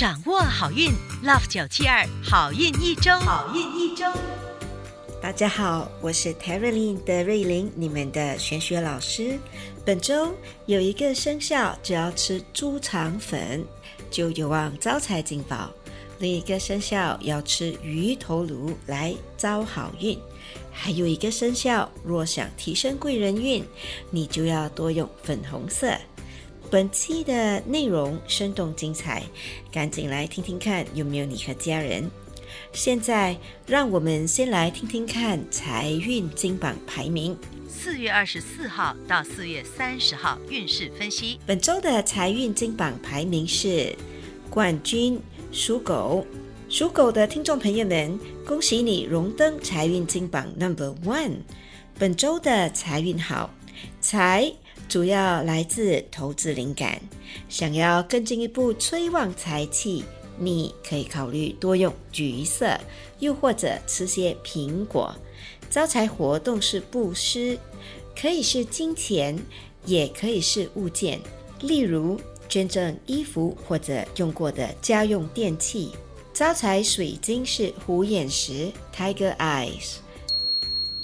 掌握好运，Love 九七二好运一周，好运一周。大家好，我是 t e r y l n 的瑞玲，你们的玄学老师。本周有一个生肖，只要吃猪肠粉就有望招财进宝；另一个生肖要吃鱼头颅来招好运；还有一个生肖，若想提升贵人运，你就要多用粉红色。本期的内容生动精彩，赶紧来听听看有没有你和家人。现在让我们先来听听看财运金榜排名。四月二十四号到四月三十号运势分析。本周的财运金榜排名是冠军属狗，属狗的听众朋友们，恭喜你荣登财运金榜 Number One。本周的财运好，财。主要来自投资灵感，想要更进一步催旺财气，你可以考虑多用橘色，又或者吃些苹果。招财活动是布施，可以是金钱，也可以是物件，例如捐赠衣服或者用过的家用电器。招财水晶是虎眼石 （Tiger Eyes）。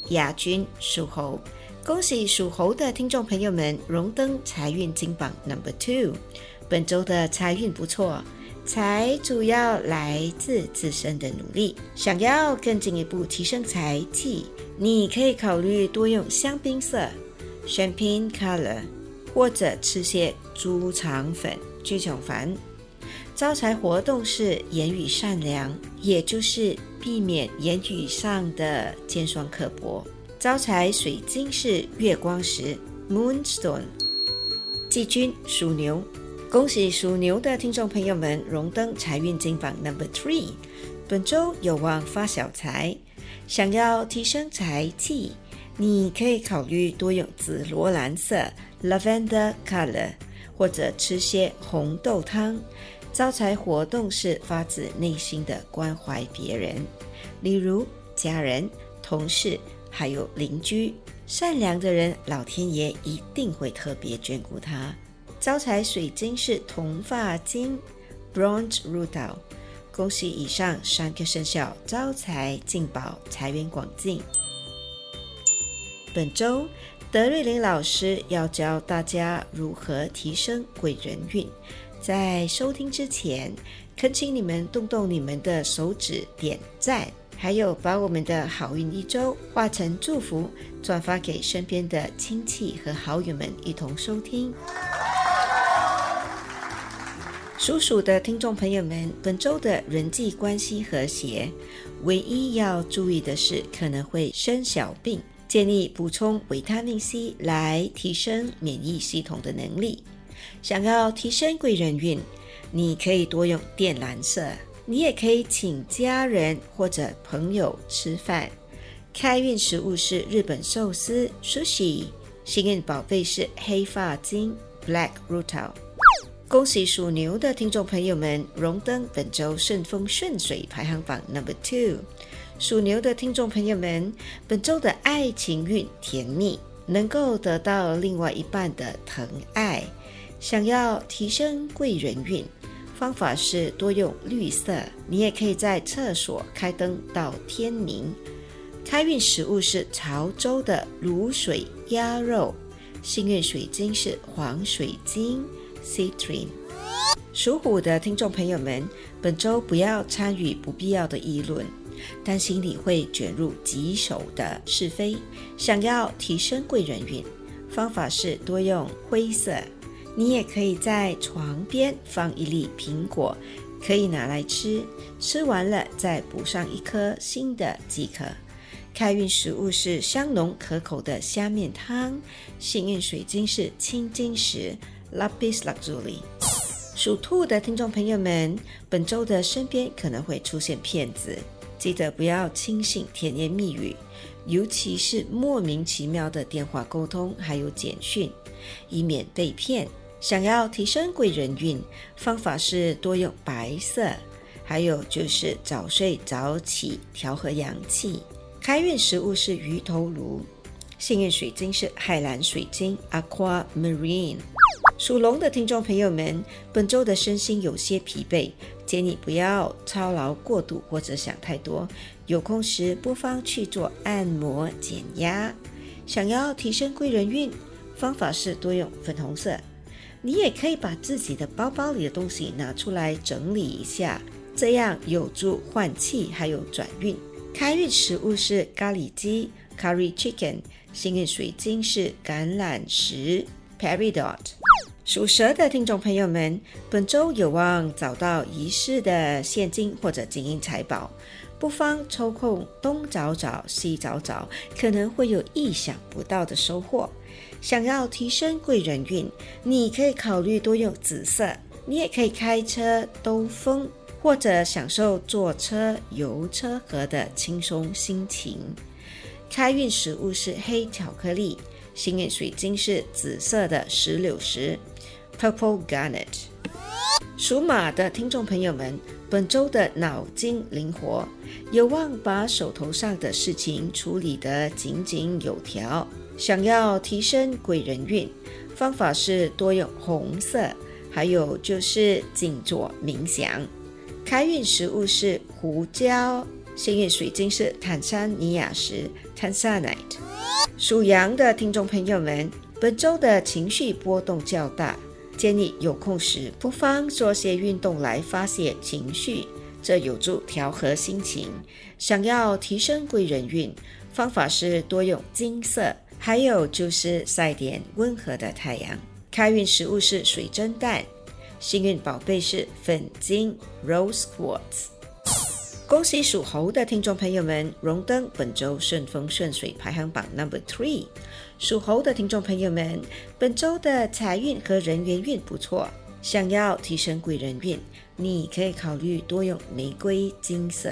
亚军属猴。恭喜属猴的听众朋友们荣登财运金榜 Number Two。本周的财运不错，财主要来自自身的努力。想要更进一步提升财气，你可以考虑多用香槟色 （Champagne Color） 或者吃些猪肠粉（猪肠粉）。招财活动是言语善良，也就是避免言语上的尖酸刻薄。招财水晶是月光石 （Moonstone）。季军属牛，恭喜属牛的听众朋友们荣登财运金榜 Number Three。本周有望发小财，想要提升财气，你可以考虑多用紫罗兰色 （Lavender Color） 或者吃些红豆汤。招财活动是发自内心的关怀别人，例如家人、同事。还有邻居，善良的人，老天爷一定会特别眷顾他。招财水晶是铜发晶 （Bronze Rutil）。恭喜以上三个生肖招财进宝，财源广进。本周德瑞琳老师要教大家如何提升贵人运。在收听之前，恳请你们动动你们的手指点赞。还有，把我们的好运一周化成祝福，转发给身边的亲戚和好友们一同收听。属鼠的听众朋友们，本周的人际关系和谐，唯一要注意的是可能会生小病，建议补充维他命 C 来提升免疫系统的能力。想要提升贵人运，你可以多用靛蓝色。你也可以请家人或者朋友吃饭。开运食物是日本寿司 （sushi）。幸运宝贝是黑发晶 （black rutil）。恭喜属牛的听众朋友们荣登本周顺风顺水排行榜 number two。属牛的听众朋友们，本周的爱情运甜蜜，能够得到另外一半的疼爱。想要提升贵人运。方法是多用绿色，你也可以在厕所开灯到天明。开运食物是潮州的卤水鸭肉，幸运水晶是黄水晶 （Citrine）。属虎的听众朋友们，本周不要参与不必要的议论，担心你会卷入棘手的是非。想要提升贵人运，方法是多用灰色。你也可以在床边放一粒苹果，可以拿来吃，吃完了再补上一颗新的即可。开运食物是香浓可口的虾面汤，幸运水晶是青金石 （Lapis Lazuli）。属兔的听众朋友们，本周的身边可能会出现骗子，记得不要轻信甜言蜜语，尤其是莫名其妙的电话沟通还有简讯，以免被骗。想要提升贵人运，方法是多用白色，还有就是早睡早起，调和阳气。开运食物是鱼头颅，幸运水晶是海蓝水晶 （Aqua Marine）。属龙的听众朋友们，本周的身心有些疲惫，建议不要操劳过度或者想太多。有空时不妨去做按摩减压。想要提升贵人运，方法是多用粉红色。你也可以把自己的包包里的东西拿出来整理一下，这样有助换气还有转运。开运食物是咖喱鸡 （Curry Chicken），幸运水晶是橄榄石 （Peridot）。属蛇的听众朋友们，本周有望找到遗失的现金或者金银财宝，不妨抽空东找找西找找，可能会有意想不到的收获。想要提升贵人运，你可以考虑多用紫色。你也可以开车兜风，或者享受坐车游车河的轻松心情。开运食物是黑巧克力，幸运水晶是紫色的石榴石。Purple Garnet，属马的听众朋友们，本周的脑筋灵活，有望把手头上的事情处理得井井有条。想要提升贵人运，方法是多用红色，还有就是静坐冥想。开运食物是胡椒，幸运水晶是坦桑尼亚石 （Tanzanite）。属羊的听众朋友们，本周的情绪波动较大。建议有空时不妨做些运动来发泄情绪，这有助调和心情。想要提升贵人运，方法是多用金色，还有就是晒点温和的太阳。开运食物是水蒸蛋，幸运宝贝是粉晶 （Rose Quartz）。恭喜属猴的听众朋友们荣登本周顺风顺水排行榜 Number Three。属猴的听众朋友们，本周的财运和人缘运不错。想要提升贵人运，你可以考虑多用玫瑰金色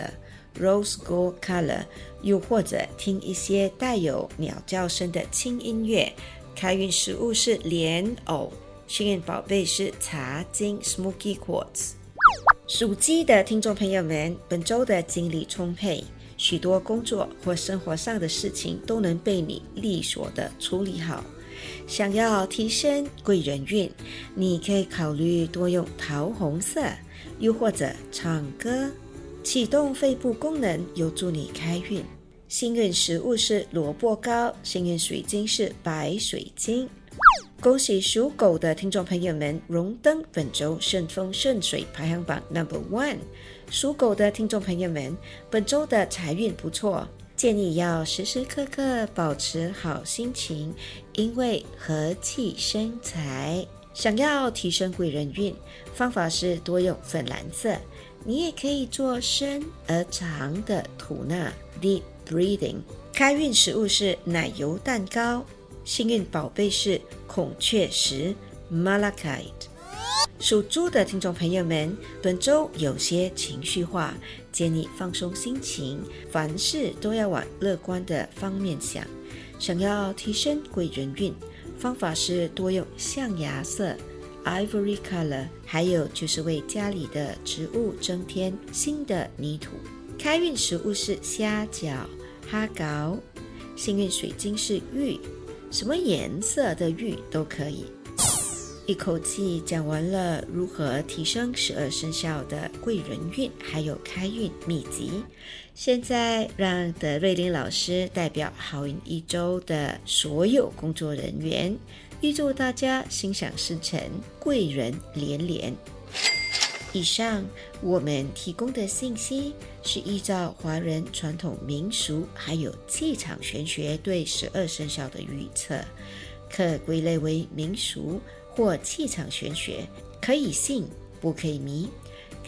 （Rose Gold Color），又或者听一些带有鸟叫声的轻音乐。开运食物是莲藕，幸运宝贝是茶晶 （Smoky Quartz）。属鸡的听众朋友们，本周的精力充沛，许多工作或生活上的事情都能被你利索的处理好。想要提升贵人运，你可以考虑多用桃红色，又或者唱歌，启动肺部功能，有助你开运。幸运食物是萝卜糕，幸运水晶是白水晶。恭喜属狗的听众朋友们荣登本周顺风顺水排行榜 Number One。属狗的听众朋友们，本周的财运不错，建议要时时刻刻保持好心情，因为和气生财。想要提升贵人运，方法是多用粉蓝色。你也可以做深而长的吐纳 （Deep Breathing）。开运食物是奶油蛋糕。幸运宝贝是孔雀石 （Malachite）。属猪的听众朋友们，本周有些情绪化，建议放松心情，凡事都要往乐观的方面想。想要提升贵人运，方法是多用象牙色 （Ivory Color），还有就是为家里的植物增添新的泥土。开运食物是虾饺、哈糕。幸运水晶是玉。什么颜色的玉都可以。一口气讲完了如何提升十二生肖的贵人运，还有开运秘籍。现在让德瑞林老师代表好运一周的所有工作人员，预祝大家心想事成，贵人连连。以上我们提供的信息是依照华人传统民俗还有气场玄学对十二生肖的预测，可归类为民俗或气场玄学，可以信不可以迷，